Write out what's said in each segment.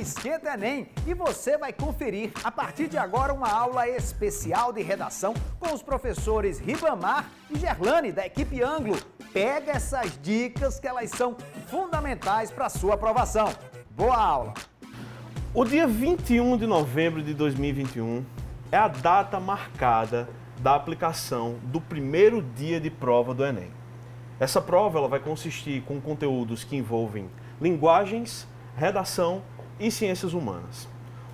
Esquenta Enem e você vai conferir a partir de agora uma aula especial de redação com os professores Ribamar e Gerlane da equipe Anglo. Pega essas dicas que elas são fundamentais para a sua aprovação. Boa aula! O dia 21 de novembro de 2021 é a data marcada da aplicação do primeiro dia de prova do Enem. Essa prova ela vai consistir com conteúdos que envolvem linguagens, redação e ciências humanas.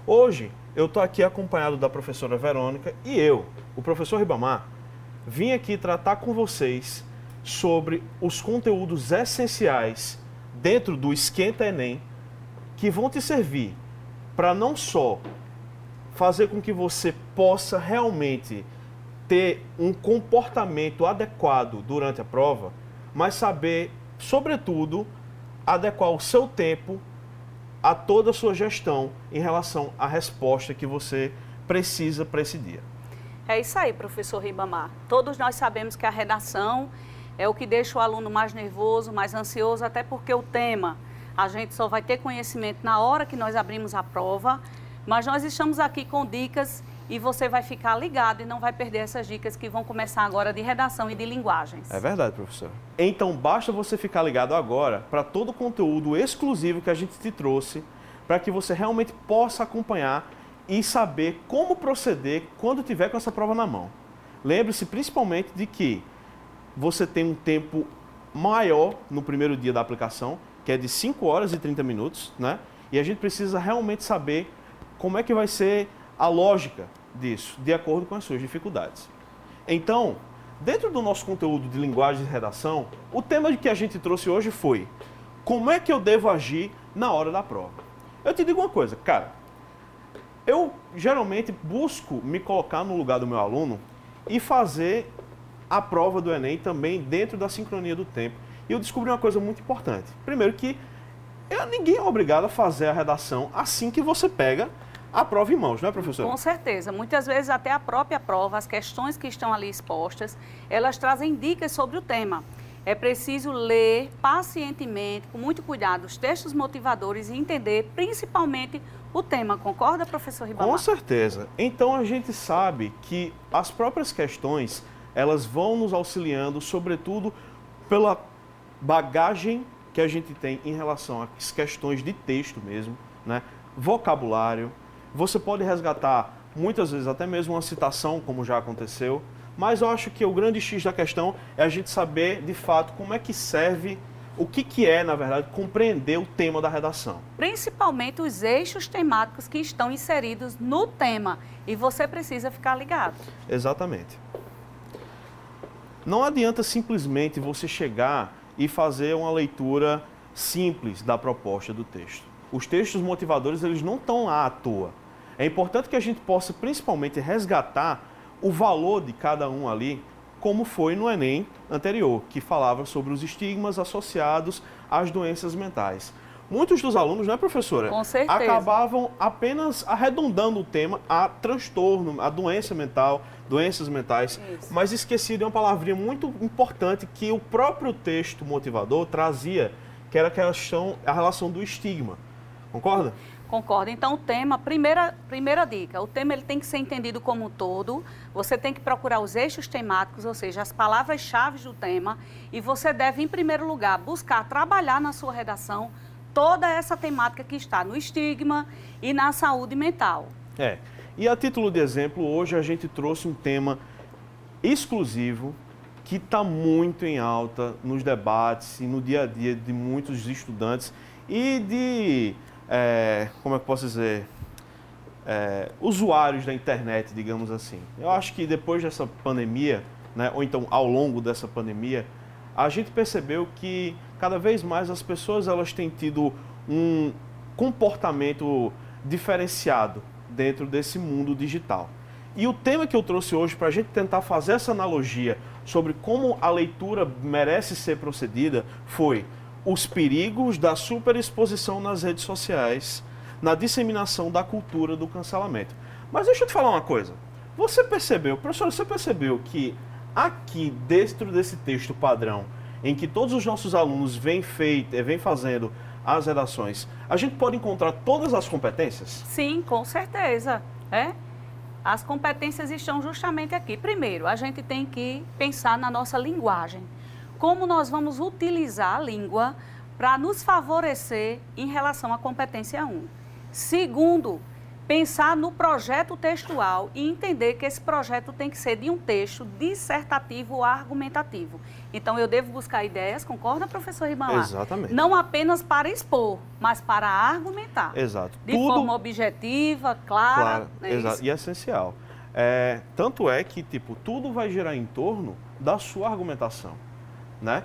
Hoje eu estou aqui acompanhado da professora Verônica e eu, o professor Ribamar, vim aqui tratar com vocês sobre os conteúdos essenciais dentro do Esquenta Enem que vão te servir para não só fazer com que você possa realmente ter um comportamento adequado durante a prova, mas saber, sobretudo, adequar o seu tempo a toda a sua gestão em relação à resposta que você precisa para esse dia. É isso aí, professor Ribamar. Todos nós sabemos que a redação é o que deixa o aluno mais nervoso, mais ansioso, até porque o tema a gente só vai ter conhecimento na hora que nós abrimos a prova, mas nós estamos aqui com dicas e você vai ficar ligado e não vai perder essas dicas que vão começar agora de redação e de linguagens. É verdade, professor. Então basta você ficar ligado agora para todo o conteúdo exclusivo que a gente te trouxe, para que você realmente possa acompanhar e saber como proceder quando tiver com essa prova na mão. Lembre-se principalmente de que você tem um tempo maior no primeiro dia da aplicação, que é de 5 horas e 30 minutos, né? E a gente precisa realmente saber como é que vai ser a lógica disso, de acordo com as suas dificuldades. Então, dentro do nosso conteúdo de linguagem de redação, o tema que a gente trouxe hoje foi como é que eu devo agir na hora da prova. Eu te digo uma coisa, cara, eu geralmente busco me colocar no lugar do meu aluno e fazer a prova do Enem também dentro da sincronia do tempo. E eu descobri uma coisa muito importante. Primeiro que eu, ninguém é obrigado a fazer a redação assim que você pega a prova em mãos, não é, professora? Com certeza. Muitas vezes até a própria prova, as questões que estão ali expostas, elas trazem dicas sobre o tema. É preciso ler pacientemente, com muito cuidado, os textos motivadores e entender principalmente o tema. Concorda, professor Ribamar? Com certeza. Então a gente sabe que as próprias questões, elas vão nos auxiliando, sobretudo pela bagagem que a gente tem em relação às questões de texto mesmo, né? vocabulário, você pode resgatar muitas vezes até mesmo uma citação, como já aconteceu, mas eu acho que o grande X da questão é a gente saber de fato como é que serve, o que, que é, na verdade, compreender o tema da redação. Principalmente os eixos temáticos que estão inseridos no tema e você precisa ficar ligado. Exatamente. Não adianta simplesmente você chegar e fazer uma leitura simples da proposta do texto. Os textos motivadores eles não estão lá à toa. É importante que a gente possa principalmente resgatar o valor de cada um ali, como foi no Enem anterior, que falava sobre os estigmas associados às doenças mentais. Muitos dos alunos, né, professora? Com certeza. Acabavam apenas arredondando o tema a transtorno, a doença mental, doenças mentais, Isso. mas esquecido de uma palavrinha muito importante que o próprio texto motivador trazia, que era a questão, a relação do estigma. Concorda? Concordo. Então, o tema, primeira, primeira dica, o tema ele tem que ser entendido como um todo. Você tem que procurar os eixos temáticos, ou seja, as palavras-chave do tema, e você deve, em primeiro lugar, buscar trabalhar na sua redação toda essa temática que está no estigma e na saúde mental. É. E a título de exemplo, hoje a gente trouxe um tema exclusivo que está muito em alta nos debates e no dia a dia de muitos estudantes e de é, como é que eu posso dizer, é, usuários da internet, digamos assim. Eu acho que depois dessa pandemia, né, ou então ao longo dessa pandemia, a gente percebeu que cada vez mais as pessoas elas têm tido um comportamento diferenciado dentro desse mundo digital. E o tema que eu trouxe hoje para a gente tentar fazer essa analogia sobre como a leitura merece ser procedida foi os perigos da superexposição nas redes sociais, na disseminação da cultura do cancelamento. Mas deixa eu te falar uma coisa. Você percebeu, professor, você percebeu que aqui, dentro desse texto padrão, em que todos os nossos alunos vêm, feito, vêm fazendo as redações, a gente pode encontrar todas as competências? Sim, com certeza. É? As competências estão justamente aqui. Primeiro, a gente tem que pensar na nossa linguagem. Como nós vamos utilizar a língua para nos favorecer em relação à competência 1. Segundo, pensar no projeto textual e entender que esse projeto tem que ser de um texto dissertativo ou argumentativo. Então, eu devo buscar ideias, concorda, professor Ribamar? Exatamente. Não apenas para expor, mas para argumentar. Exato. De Tudo... forma objetiva, clara. Claro, né, exato. E essencial. É, tanto é que, tipo, tudo vai girar em torno da sua argumentação, né?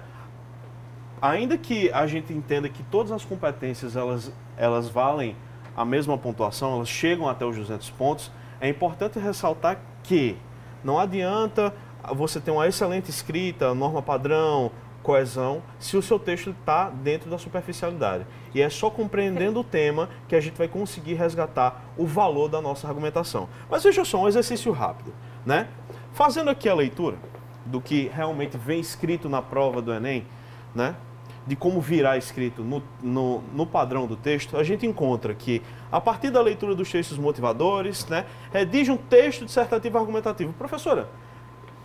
Ainda que a gente entenda que todas as competências, elas, elas valem a mesma pontuação, elas chegam até os 200 pontos, é importante ressaltar que não adianta você ter uma excelente escrita, norma padrão, coesão, se o seu texto está dentro da superficialidade. E é só compreendendo o tema que a gente vai conseguir resgatar o valor da nossa argumentação. Mas veja só, um exercício rápido, né? Fazendo aqui a leitura do que realmente vem escrito na prova do Enem, né? de como virá escrito no, no, no, padrão do texto, a gente encontra que, a partir da leitura dos textos motivadores, né, redige um texto dissertativo argumentativo. Professora,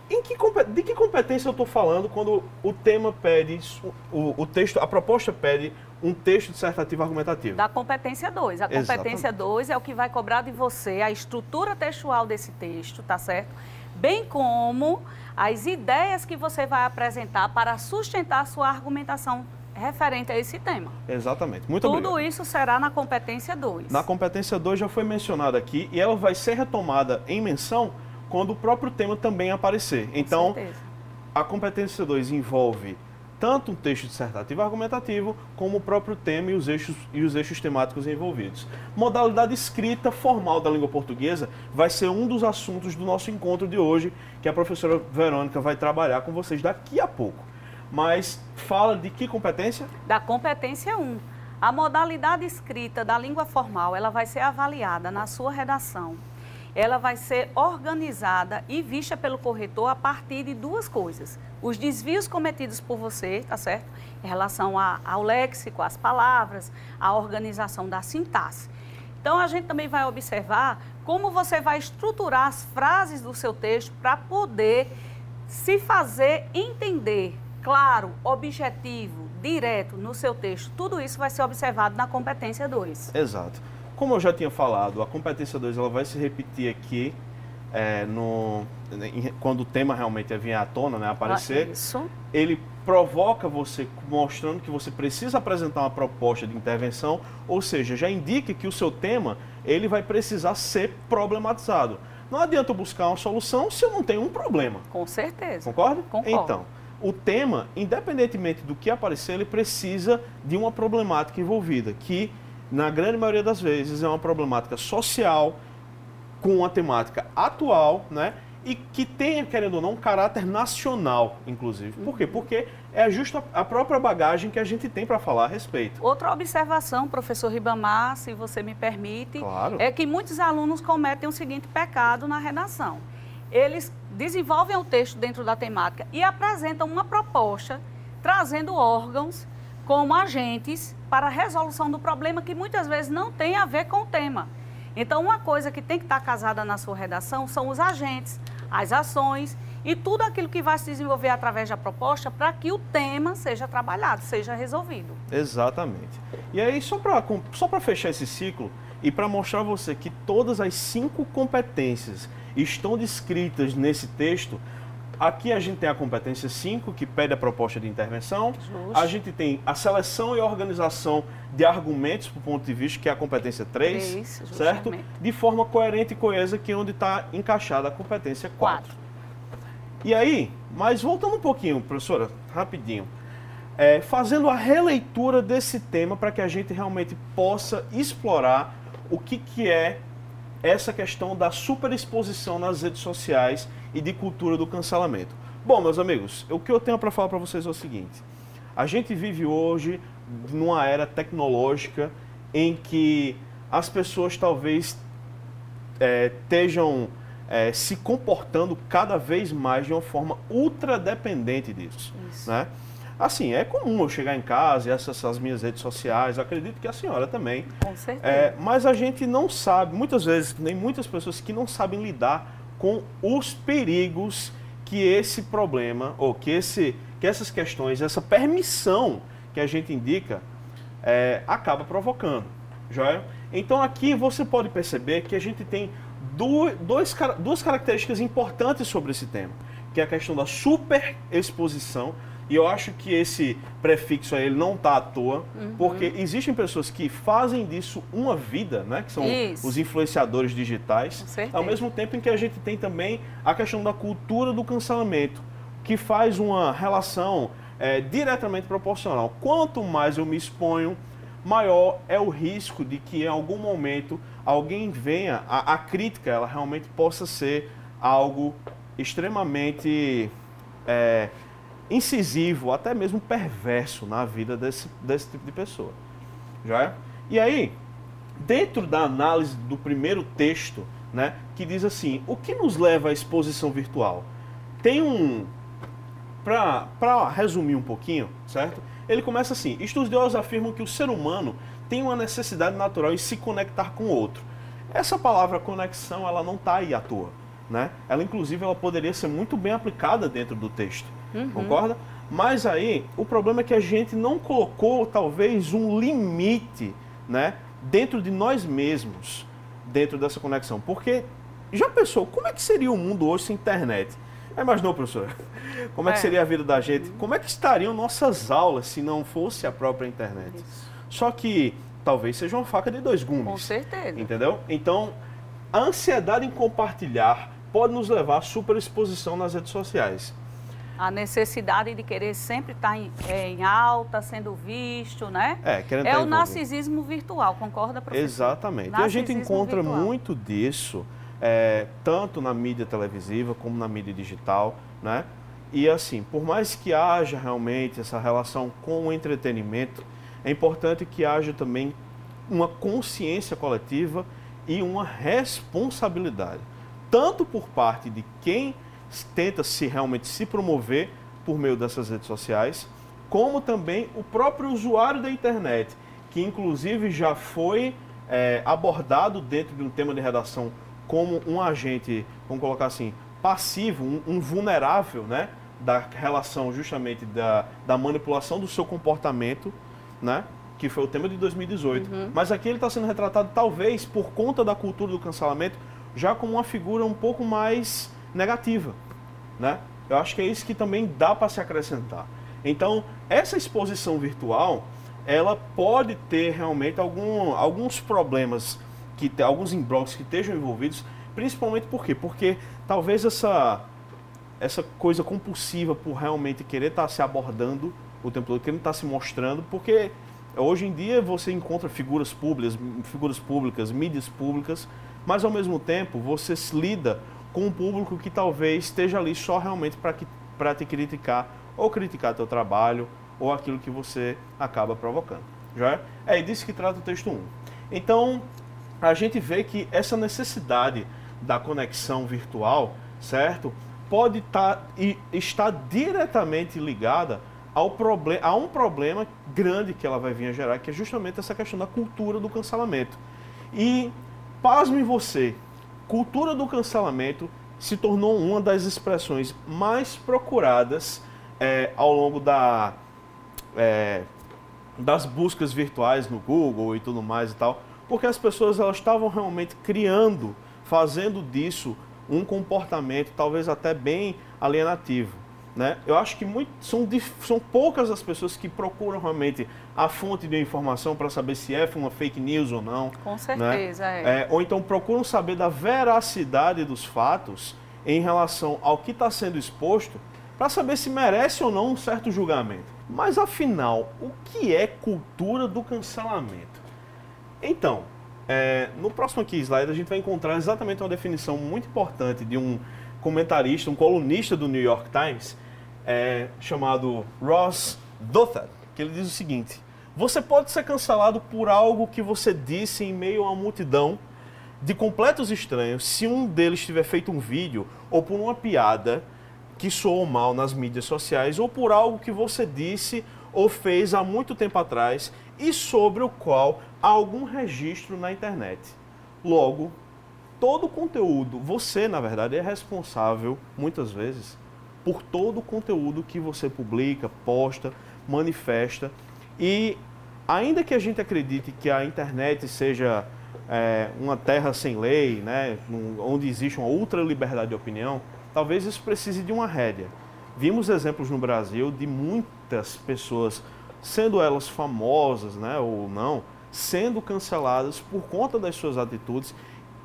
em que, de que competência eu estou falando quando o tema pede, o, o, texto, a proposta pede um texto dissertativo argumentativo? Da competência 2. A competência 2 é o que vai cobrar de você a estrutura textual desse texto, tá certo? Bem como as ideias que você vai apresentar para sustentar a sua argumentação referente a esse tema. Exatamente. Muito Tudo obrigado. isso será na competência 2. Na competência 2 já foi mencionado aqui e ela vai ser retomada em menção quando o próprio tema também aparecer. Então, a competência 2 envolve tanto um texto dissertativo argumentativo, como o próprio tema e os eixos, e os eixos temáticos envolvidos. Modalidade escrita formal da língua portuguesa vai ser um dos assuntos do nosso encontro de hoje, que a professora Verônica vai trabalhar com vocês daqui a pouco. Mas fala de que competência? Da competência 1. A modalidade escrita da língua formal, ela vai ser avaliada na sua redação ela vai ser organizada e vista pelo corretor a partir de duas coisas. Os desvios cometidos por você, tá certo? Em relação a, ao léxico, às palavras, a organização da sintaxe. Então, a gente também vai observar como você vai estruturar as frases do seu texto para poder se fazer entender, claro, objetivo, direto no seu texto. Tudo isso vai ser observado na competência 2. Exato. Como eu já tinha falado, a competência 2 ela vai se repetir aqui é, no, quando o tema realmente vier à tona, né, aparecer. Ah. Ele provoca você mostrando que você precisa apresentar uma proposta de intervenção, ou seja, já indica que o seu tema ele vai precisar ser problematizado. Não adianta eu buscar uma solução se eu não tenho um problema. Com certeza. Concorda? Concordo. Então, o tema, independentemente do que aparecer, ele precisa de uma problemática envolvida, que na grande maioria das vezes, é uma problemática social com uma temática atual, né? E que tenha, querendo ou não, um caráter nacional, inclusive. Por quê? Porque é justo a própria bagagem que a gente tem para falar a respeito. Outra observação, professor Ribamar, se você me permite, claro. é que muitos alunos cometem o seguinte pecado na redação. Eles desenvolvem o texto dentro da temática e apresentam uma proposta trazendo órgãos como agentes para a resolução do problema que muitas vezes não tem a ver com o tema. Então, uma coisa que tem que estar casada na sua redação são os agentes, as ações e tudo aquilo que vai se desenvolver através da proposta para que o tema seja trabalhado, seja resolvido. Exatamente. E aí, só para só fechar esse ciclo e para mostrar a você que todas as cinco competências estão descritas nesse texto, Aqui a gente tem a competência 5, que pede a proposta de intervenção. Justo. A gente tem a seleção e organização de argumentos para o ponto de vista, que é a competência 3, certo? De forma coerente e coesa, que é onde está encaixada a competência 4. E aí, mas voltando um pouquinho, professora, rapidinho. É, fazendo a releitura desse tema para que a gente realmente possa explorar o que, que é essa questão da superexposição nas redes sociais e de cultura do cancelamento. Bom, meus amigos, o que eu tenho para falar para vocês é o seguinte: a gente vive hoje numa era tecnológica em que as pessoas talvez é, estejam é, se comportando cada vez mais de uma forma ultra dependente disso. Né? Assim, é comum eu chegar em casa e acessar as minhas redes sociais, acredito que a senhora também. Com certeza. É, mas a gente não sabe, muitas vezes, nem muitas pessoas que não sabem lidar com os perigos que esse problema, ou que, esse, que essas questões, essa permissão que a gente indica, é, acaba provocando. Então aqui você pode perceber que a gente tem duas características importantes sobre esse tema, que é a questão da superexposição, e eu acho que esse prefixo aí ele não está à toa, uhum. porque existem pessoas que fazem disso uma vida, né? Que são Isso. os influenciadores digitais. Ao mesmo tempo em que a gente tem também a questão da cultura do cancelamento, que faz uma relação é, diretamente proporcional. Quanto mais eu me exponho, maior é o risco de que em algum momento alguém venha, a, a crítica ela realmente possa ser algo extremamente é, incisivo, até mesmo perverso na vida desse, desse tipo de pessoa. Já é? E aí, dentro da análise do primeiro texto, né, que diz assim, o que nos leva à exposição virtual? Tem um... Para resumir um pouquinho, certo? Ele começa assim: estudiosos afirmam que o ser humano tem uma necessidade natural em se conectar com o outro. Essa palavra conexão, ela não está aí à toa. Né? Ela, inclusive, ela poderia ser muito bem aplicada dentro do texto. Uhum. Concorda? Mas aí, o problema é que a gente não colocou, talvez, um limite né, dentro de nós mesmos, dentro dessa conexão. Porque, já pensou, como é que seria o mundo hoje sem internet? Imaginou, professor? Como é, que é. seria a vida da gente? Como é que estariam nossas aulas se não fosse a própria internet? Isso. Só que talvez seja uma faca de dois gumes. Com certeza. Entendeu? Então, a ansiedade em compartilhar pode nos levar à superexposição nas redes sociais. A necessidade de querer sempre estar em, é, em alta, sendo visto, né? É, querendo é o narcisismo virtual, concorda, professor? Exatamente. Narcisismo e a gente encontra virtual. muito disso é, tanto na mídia televisiva como na mídia digital, né? E assim, por mais que haja realmente essa relação com o entretenimento, é importante que haja também uma consciência coletiva e uma responsabilidade, tanto por parte de quem tenta se realmente se promover por meio dessas redes sociais, como também o próprio usuário da internet, que inclusive já foi é, abordado dentro de um tema de redação como um agente, vamos colocar assim, passivo, um, um vulnerável, né? Da relação justamente da, da manipulação do seu comportamento, né? Que foi o tema de 2018. Uhum. Mas aqui ele está sendo retratado, talvez, por conta da cultura do cancelamento, já como uma figura um pouco mais negativa, né? Eu acho que é isso que também dá para se acrescentar. Então, essa exposição virtual, ela pode ter realmente algum, alguns problemas que alguns imbróglios que estejam envolvidos, principalmente por quê? Porque talvez essa essa coisa compulsiva por realmente querer estar tá se abordando o tempo todo, querer estar tá se mostrando, porque hoje em dia você encontra figuras públicas, figuras públicas, mídias públicas, mas ao mesmo tempo você se lida com um público que talvez esteja ali só realmente para te criticar ou criticar teu trabalho ou aquilo que você acaba provocando. Já é? É disso que trata o texto 1. Então, a gente vê que essa necessidade da conexão virtual, certo? Pode estar tá, estar diretamente ligada ao problem, a um problema grande que ela vai vir a gerar, que é justamente essa questão da cultura do cancelamento. E, pasme você, cultura do cancelamento se tornou uma das expressões mais procuradas é, ao longo da, é, das buscas virtuais no Google e tudo mais e tal porque as pessoas elas estavam realmente criando, fazendo disso um comportamento talvez até bem alienativo. Né? Eu acho que muito, são, são poucas as pessoas que procuram realmente a fonte de informação para saber se é uma fake news ou não. Com né? certeza, né? é. é. Ou então procuram saber da veracidade dos fatos em relação ao que está sendo exposto para saber se merece ou não um certo julgamento. Mas afinal, o que é cultura do cancelamento? Então, é, no próximo aqui slide a gente vai encontrar exatamente uma definição muito importante de um comentarista, um colunista do New York Times, é, chamado Ross Douthat, que ele diz o seguinte: você pode ser cancelado por algo que você disse em meio a uma multidão de completos estranhos se um deles tiver feito um vídeo ou por uma piada que soou mal nas mídias sociais ou por algo que você disse ou fez há muito tempo atrás e sobre o qual há algum registro na internet. Logo, todo o conteúdo, você na verdade é responsável muitas vezes por todo o conteúdo que você publica, posta, manifesta e ainda que a gente acredite que a internet seja é, uma terra sem lei, né, onde existe uma ultra liberdade de opinião, talvez isso precise de uma rédea. Vimos exemplos no Brasil de muitas pessoas, sendo elas famosas né, ou não, sendo canceladas por conta das suas atitudes,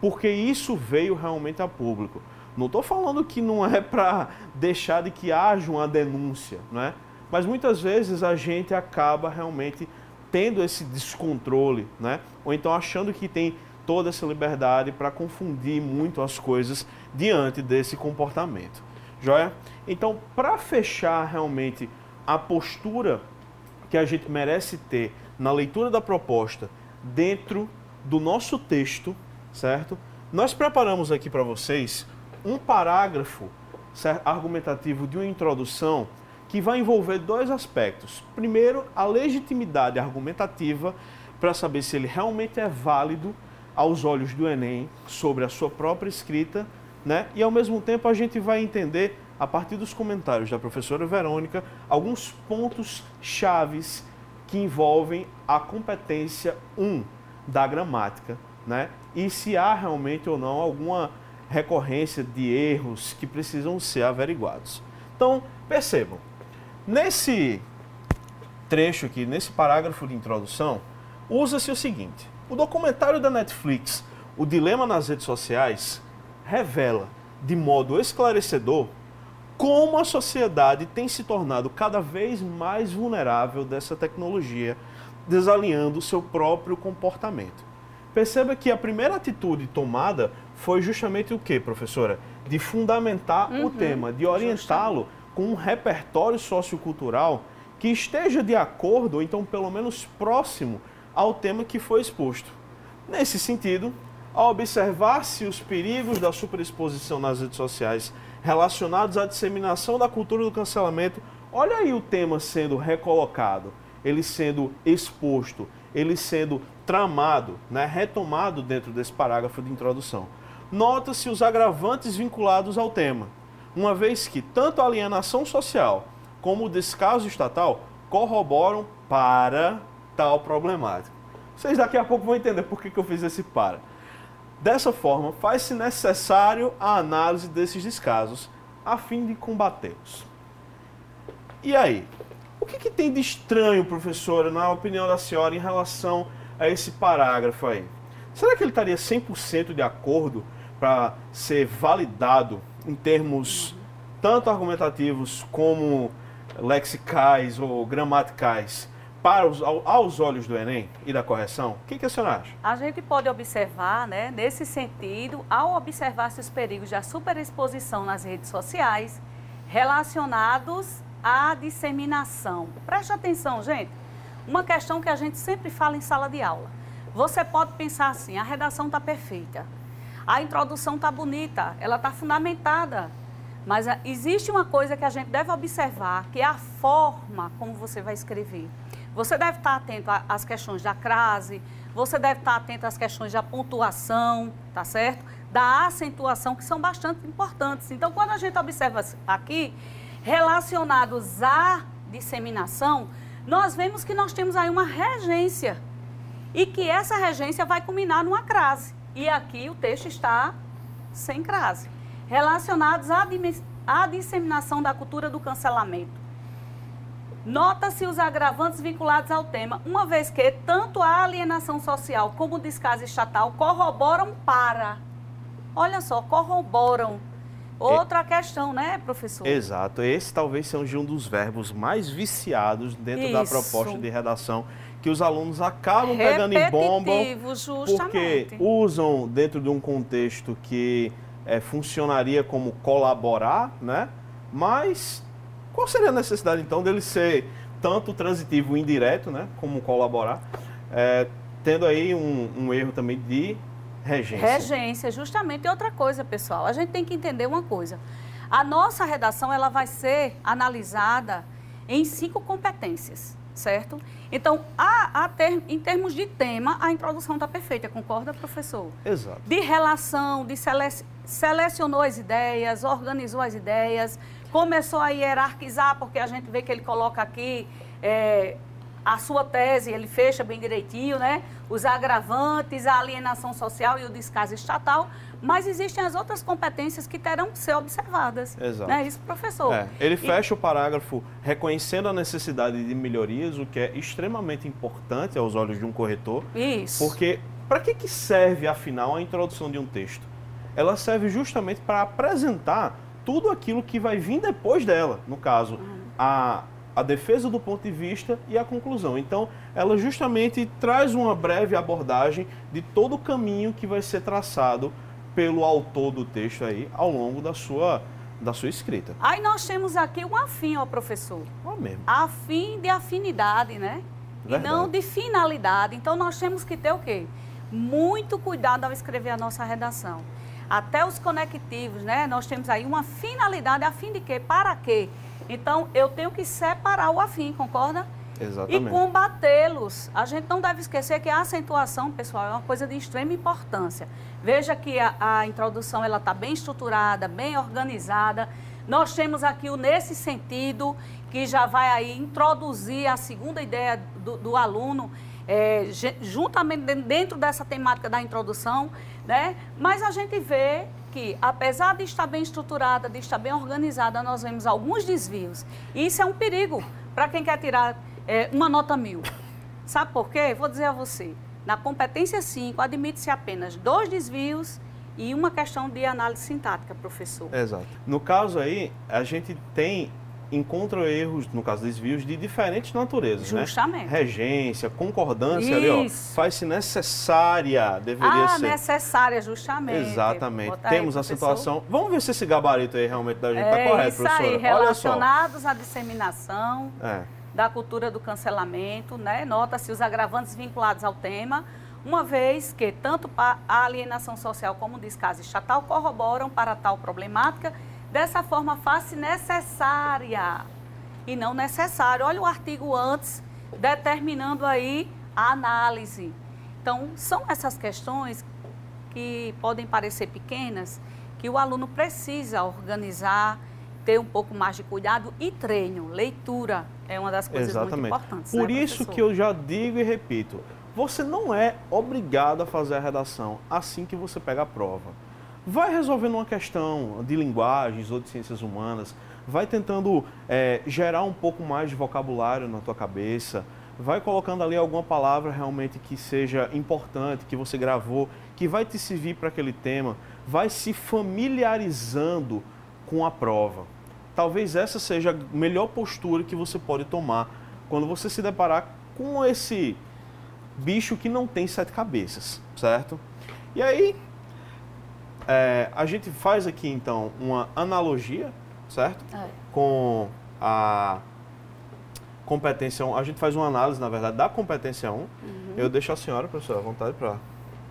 porque isso veio realmente a público. Não estou falando que não é para deixar de que haja uma denúncia, né? mas muitas vezes a gente acaba realmente tendo esse descontrole, né? ou então achando que tem toda essa liberdade para confundir muito as coisas diante desse comportamento. Joia? Então, para fechar realmente a postura que a gente merece ter na leitura da proposta dentro do nosso texto, certo? Nós preparamos aqui para vocês um parágrafo argumentativo de uma introdução que vai envolver dois aspectos. Primeiro, a legitimidade argumentativa para saber se ele realmente é válido aos olhos do Enem sobre a sua própria escrita, né? E ao mesmo tempo a gente vai entender a partir dos comentários da professora Verônica alguns pontos chaves que envolvem a competência 1 da gramática, né? E se há realmente ou não alguma recorrência de erros que precisam ser averiguados. Então, percebam, nesse trecho aqui, nesse parágrafo de introdução, usa-se o seguinte: o documentário da Netflix, O Dilema nas Redes Sociais, revela de modo esclarecedor como a sociedade tem se tornado cada vez mais vulnerável dessa tecnologia, desalinhando o seu próprio comportamento. Perceba que a primeira atitude tomada foi justamente o que, professora? De fundamentar uhum, o tema, de orientá-lo com um repertório sociocultural que esteja de acordo, ou então pelo menos próximo ao tema que foi exposto. Nesse sentido, ao observar-se os perigos da superexposição nas redes sociais relacionados à disseminação da cultura do cancelamento, olha aí o tema sendo recolocado, ele sendo exposto, ele sendo tramado, né, retomado dentro desse parágrafo de introdução. Nota-se os agravantes vinculados ao tema, uma vez que tanto a alienação social como o descaso estatal corroboram para tal problemática. Vocês daqui a pouco vão entender por que, que eu fiz esse para. Dessa forma, faz-se necessário a análise desses descasos a fim de combatê-los. E aí? O que, que, tem de estranho, professora, na opinião da senhora, em relação a esse parágrafo aí? Será que ele estaria 100% de acordo para ser validado em termos tanto argumentativos como lexicais ou gramaticais para os, aos olhos do Enem e da correção? O que, que a senhora acha? A gente pode observar, né, nesse sentido, ao observar-se os perigos da superexposição nas redes sociais relacionados à disseminação. Preste atenção, gente. Uma questão que a gente sempre fala em sala de aula. Você pode pensar assim, a redação está perfeita, a introdução está bonita, ela está fundamentada, mas ah, existe uma coisa que a gente deve observar, que é a forma como você vai escrever. Você deve estar atento às questões da crase, você deve estar atento às questões da pontuação, tá certo? Da acentuação, que são bastante importantes. Então, quando a gente observa aqui, relacionados à disseminação, nós vemos que nós temos aí uma regência e que essa regência vai culminar numa crase. E aqui o texto está sem crase. Relacionados à, à disseminação da cultura do cancelamento. Nota-se os agravantes vinculados ao tema, uma vez que tanto a alienação social como o descaso estatal corroboram para. Olha só, corroboram. Outra é, questão, né, professor? Exato. Esse talvez seja um dos verbos mais viciados dentro Isso. da proposta de redação que os alunos acabam pegando em bomba porque usam dentro de um contexto que é, funcionaria como colaborar, né? Mas qual seria a necessidade, então, dele ser tanto transitivo indireto, né, como colaborar, é, tendo aí um, um erro também de regência? Regência, justamente. E outra coisa, pessoal, a gente tem que entender uma coisa. A nossa redação ela vai ser analisada em cinco competências, certo? Então, a, a ter, em termos de tema, a introdução está perfeita, concorda, professor? Exato. De relação, de sele, selecionou as ideias, organizou as ideias, começou a hierarquizar, porque a gente vê que ele coloca aqui é, a sua tese, ele fecha bem direitinho, né? Os agravantes, a alienação social e o descaso estatal, mas existem as outras competências que terão que ser observadas. Exato. Né? Isso, professor. É, ele fecha e... o parágrafo reconhecendo a necessidade de melhorias, o que é extremamente importante aos olhos de um corretor. Isso. Porque para que, que serve, afinal, a introdução de um texto? Ela serve justamente para apresentar tudo aquilo que vai vir depois dela. No caso, uhum. a, a defesa do ponto de vista e a conclusão. Então, ela justamente traz uma breve abordagem de todo o caminho que vai ser traçado pelo autor do texto aí ao longo da sua da sua escrita. Aí nós temos aqui um afim ao professor. Ó mesmo. Afim de afinidade, né? Verdade. E não de finalidade. Então nós temos que ter o quê? Muito cuidado ao escrever a nossa redação. Até os conectivos, né? Nós temos aí uma finalidade, a fim de quê? Para quê? Então, eu tenho que separar o afim, concorda? Exatamente. E combatê-los. A gente não deve esquecer que a acentuação, pessoal, é uma coisa de extrema importância. Veja que a, a introdução ela está bem estruturada, bem organizada. Nós temos aqui o nesse sentido, que já vai aí introduzir a segunda ideia do, do aluno, é, juntamente dentro dessa temática da introdução, né? Mas a gente vê que, apesar de estar bem estruturada, de estar bem organizada, nós vemos alguns desvios. E isso é um perigo para quem quer tirar é, uma nota mil. Sabe por quê? Vou dizer a você. Na competência 5, admite-se apenas dois desvios e uma questão de análise sintática, professor. Exato. No caso aí, a gente tem encontra erros, no caso desvios, de diferentes naturezas, né? Justamente. Né? Regência, concordância Isso. ali, ó. Faz-se necessária, deveria ah, ser. necessária, justamente. Exatamente. Temos aí, a situação. Vamos ver se esse gabarito aí realmente da gente está é, correto, isso professora. Aí, relacionados à disseminação. É. Da cultura do cancelamento, né? Nota-se os agravantes vinculados ao tema, uma vez que tanto a alienação social como o descaso estatal corroboram para tal problemática Dessa forma, faz-se necessária e não necessário. Olha o artigo antes, determinando aí a análise. Então, são essas questões que podem parecer pequenas, que o aluno precisa organizar, ter um pouco mais de cuidado e treino. Leitura é uma das coisas Exatamente. muito importantes. Por né, isso que eu já digo e repito, você não é obrigado a fazer a redação assim que você pega a prova vai resolvendo uma questão de linguagens ou de ciências humanas, vai tentando é, gerar um pouco mais de vocabulário na tua cabeça, vai colocando ali alguma palavra realmente que seja importante, que você gravou, que vai te servir para aquele tema, vai se familiarizando com a prova. Talvez essa seja a melhor postura que você pode tomar quando você se deparar com esse bicho que não tem sete cabeças, certo? E aí, é, a gente faz aqui então uma analogia, certo? É. Com a competência 1. A gente faz uma análise, na verdade, da competência 1. Uhum. Eu deixo a senhora, professora, à vontade para.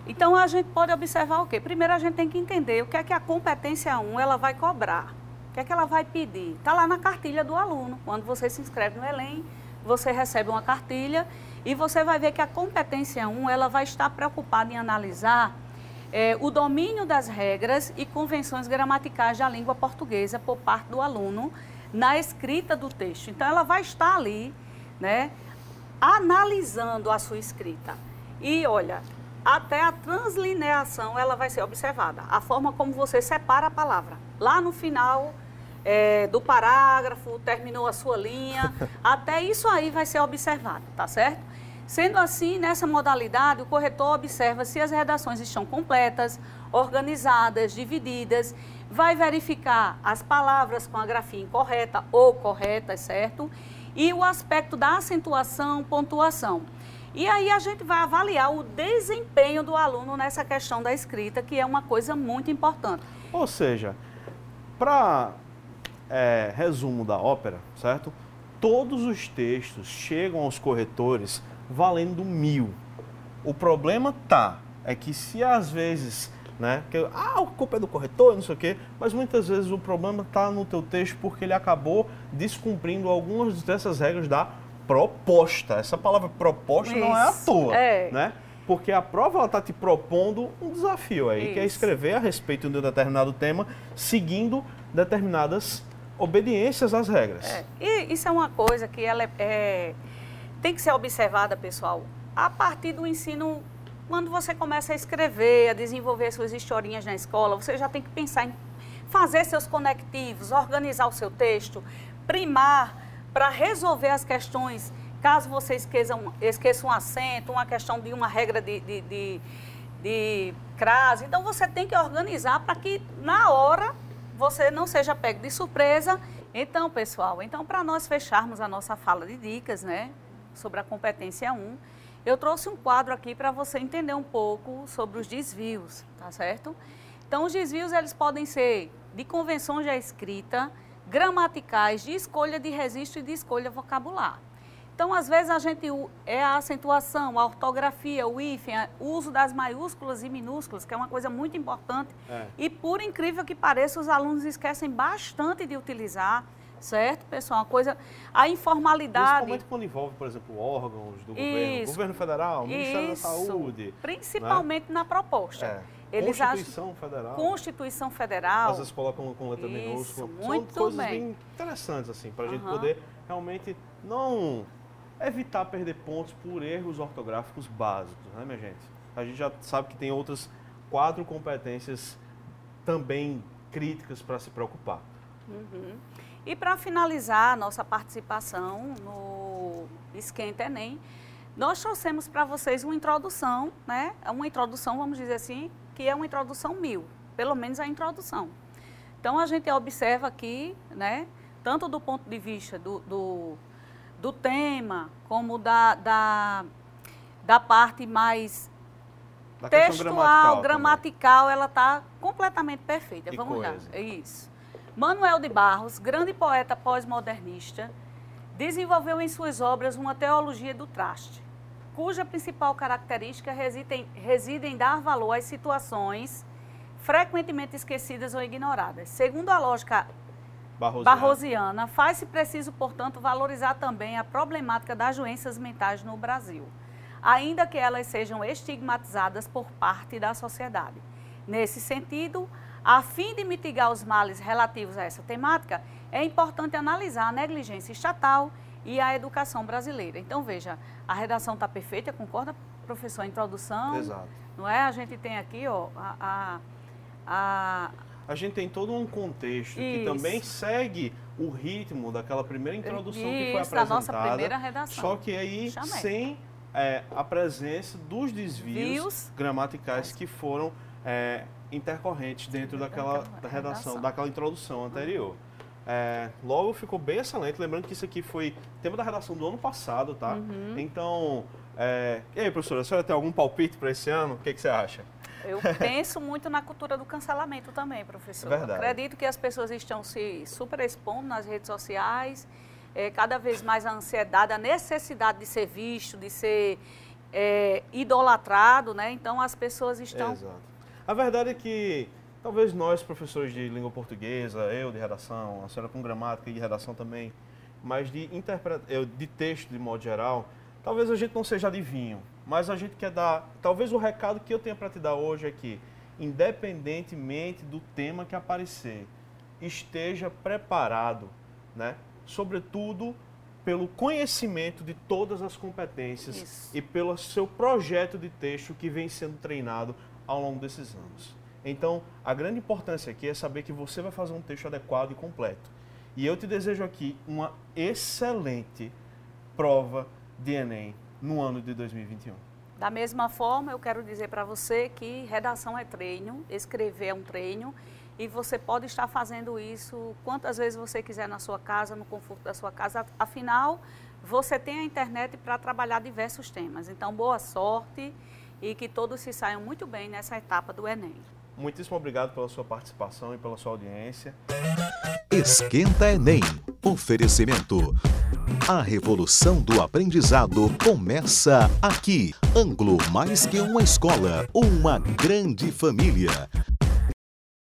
Então a gente pode observar o quê? Primeiro a gente tem que entender o que é que a competência 1 ela vai cobrar. O que é que ela vai pedir? Está lá na cartilha do aluno. Quando você se inscreve no Enem, você recebe uma cartilha e você vai ver que a competência 1 ela vai estar preocupada em analisar é, o domínio das regras e convenções gramaticais da língua portuguesa por parte do aluno na escrita do texto. Então, ela vai estar ali, né, analisando a sua escrita. E, olha, até a translineação ela vai ser observada. A forma como você separa a palavra. Lá no final é, do parágrafo, terminou a sua linha, até isso aí vai ser observado, tá certo? Sendo assim, nessa modalidade, o corretor observa se as redações estão completas, organizadas, divididas, vai verificar as palavras com a grafia incorreta ou correta, certo? E o aspecto da acentuação, pontuação. E aí a gente vai avaliar o desempenho do aluno nessa questão da escrita, que é uma coisa muito importante. Ou seja, para é, resumo da ópera, certo? Todos os textos chegam aos corretores valendo mil. O problema tá é que se às vezes né? Que, ah, a culpa é do corretor, não sei o quê. Mas muitas vezes o problema está no teu texto porque ele acabou descumprindo algumas dessas regras da proposta. Essa palavra proposta Isso. não é à toa, é. né? Porque a prova está te propondo um desafio aí, Isso. que é escrever a respeito de um determinado tema, seguindo determinadas obediências às regras. É. E isso é uma coisa que ela é, é, tem que ser observada, pessoal, a partir do ensino, quando você começa a escrever, a desenvolver suas historinhas na escola, você já tem que pensar em fazer seus conectivos, organizar o seu texto, primar para resolver as questões Caso você esqueça um, esqueça um acento, uma questão de uma regra de, de, de, de crase, então você tem que organizar para que na hora você não seja pego de surpresa. Então, pessoal, então para nós fecharmos a nossa fala de dicas, né, sobre a competência 1, eu trouxe um quadro aqui para você entender um pouco sobre os desvios, tá certo? Então, os desvios eles podem ser de convenção já escrita, gramaticais, de escolha de registro e de escolha vocabular. Então, às vezes, a gente é a acentuação, a ortografia, o hífen, o uso das maiúsculas e minúsculas, que é uma coisa muito importante. É. E, por incrível que pareça, os alunos esquecem bastante de utilizar, certo, pessoal? Uma coisa. A informalidade. Principalmente quando envolve, por exemplo, órgãos do governo, governo federal, Ministério da Saúde. Né? Principalmente né? na proposta. É. Eles Constituição acham... Federal. Constituição Federal. Às vezes colocam com letra minúscula. Muito São coisas bem, bem interessantes, assim, para a uhum. gente poder realmente não evitar perder pontos por erros ortográficos básicos, né, minha gente? A gente já sabe que tem outras quatro competências também críticas para se preocupar. Uhum. E para finalizar a nossa participação no Esquenta Enem, nós trouxemos para vocês uma introdução, né? Uma introdução, vamos dizer assim, que é uma introdução mil, pelo menos a introdução. Então a gente observa aqui, né? Tanto do ponto de vista do, do do tema, como da, da, da parte mais da textual, gramatical, gramatical ela está completamente perfeita. E Vamos coisa. lá. Isso. Manuel de Barros, grande poeta pós-modernista, desenvolveu em suas obras uma teologia do traste, cuja principal característica reside em, reside em dar valor às situações frequentemente esquecidas ou ignoradas. Segundo a lógica Barrosiana, Barrosiana faz-se preciso, portanto, valorizar também a problemática das doenças mentais no Brasil, ainda que elas sejam estigmatizadas por parte da sociedade. Nesse sentido, a fim de mitigar os males relativos a essa temática, é importante analisar a negligência estatal e a educação brasileira. Então, veja, a redação está perfeita, concorda, professor? A introdução. Exato. Não é? A gente tem aqui, ó, a, a, a a gente tem todo um contexto Isso. que também segue o ritmo daquela primeira introdução Isso, que foi apresentada. Da nossa primeira redação. Só que aí Chamei. sem é, a presença dos desvios Vios. gramaticais que foram é, intercorrentes dentro daquela da redação, daquela introdução anterior. É, logo ficou bem excelente, lembrando que isso aqui foi tema da redação do ano passado, tá? Uhum. Então, é... e aí, professora, a senhora tem algum palpite para esse ano? O que, que você acha? Eu penso muito na cultura do cancelamento também, professor. É verdade. Acredito que as pessoas estão se superexpondo nas redes sociais, é, cada vez mais a ansiedade, a necessidade de ser visto, de ser é, idolatrado, né? Então as pessoas estão. Exato. A verdade é que talvez nós, professores de língua portuguesa, eu de redação, a senhora com gramática e de redação também, mas de, interpret... de texto de modo geral, talvez a gente não seja adivinho mas a gente quer dar, talvez o recado que eu tenho para te dar hoje é que, independentemente do tema que aparecer, esteja preparado, né? Sobretudo pelo conhecimento de todas as competências Isso. e pelo seu projeto de texto que vem sendo treinado ao longo desses anos. Então, a grande importância aqui é saber que você vai fazer um texto adequado e completo. E eu te desejo aqui uma excelente prova de Enem no ano de 2021. Da mesma forma, eu quero dizer para você que redação é treino, escrever é um treino e você pode estar fazendo isso quantas vezes você quiser na sua casa, no conforto da sua casa. Afinal, você tem a internet para trabalhar diversos temas. Então, boa sorte e que todos se saiam muito bem nessa etapa do Enem. Muitíssimo obrigado pela sua participação e pela sua audiência. Esquenta Enem. Oferecimento. A revolução do aprendizado começa aqui. Anglo mais que uma escola, uma grande família.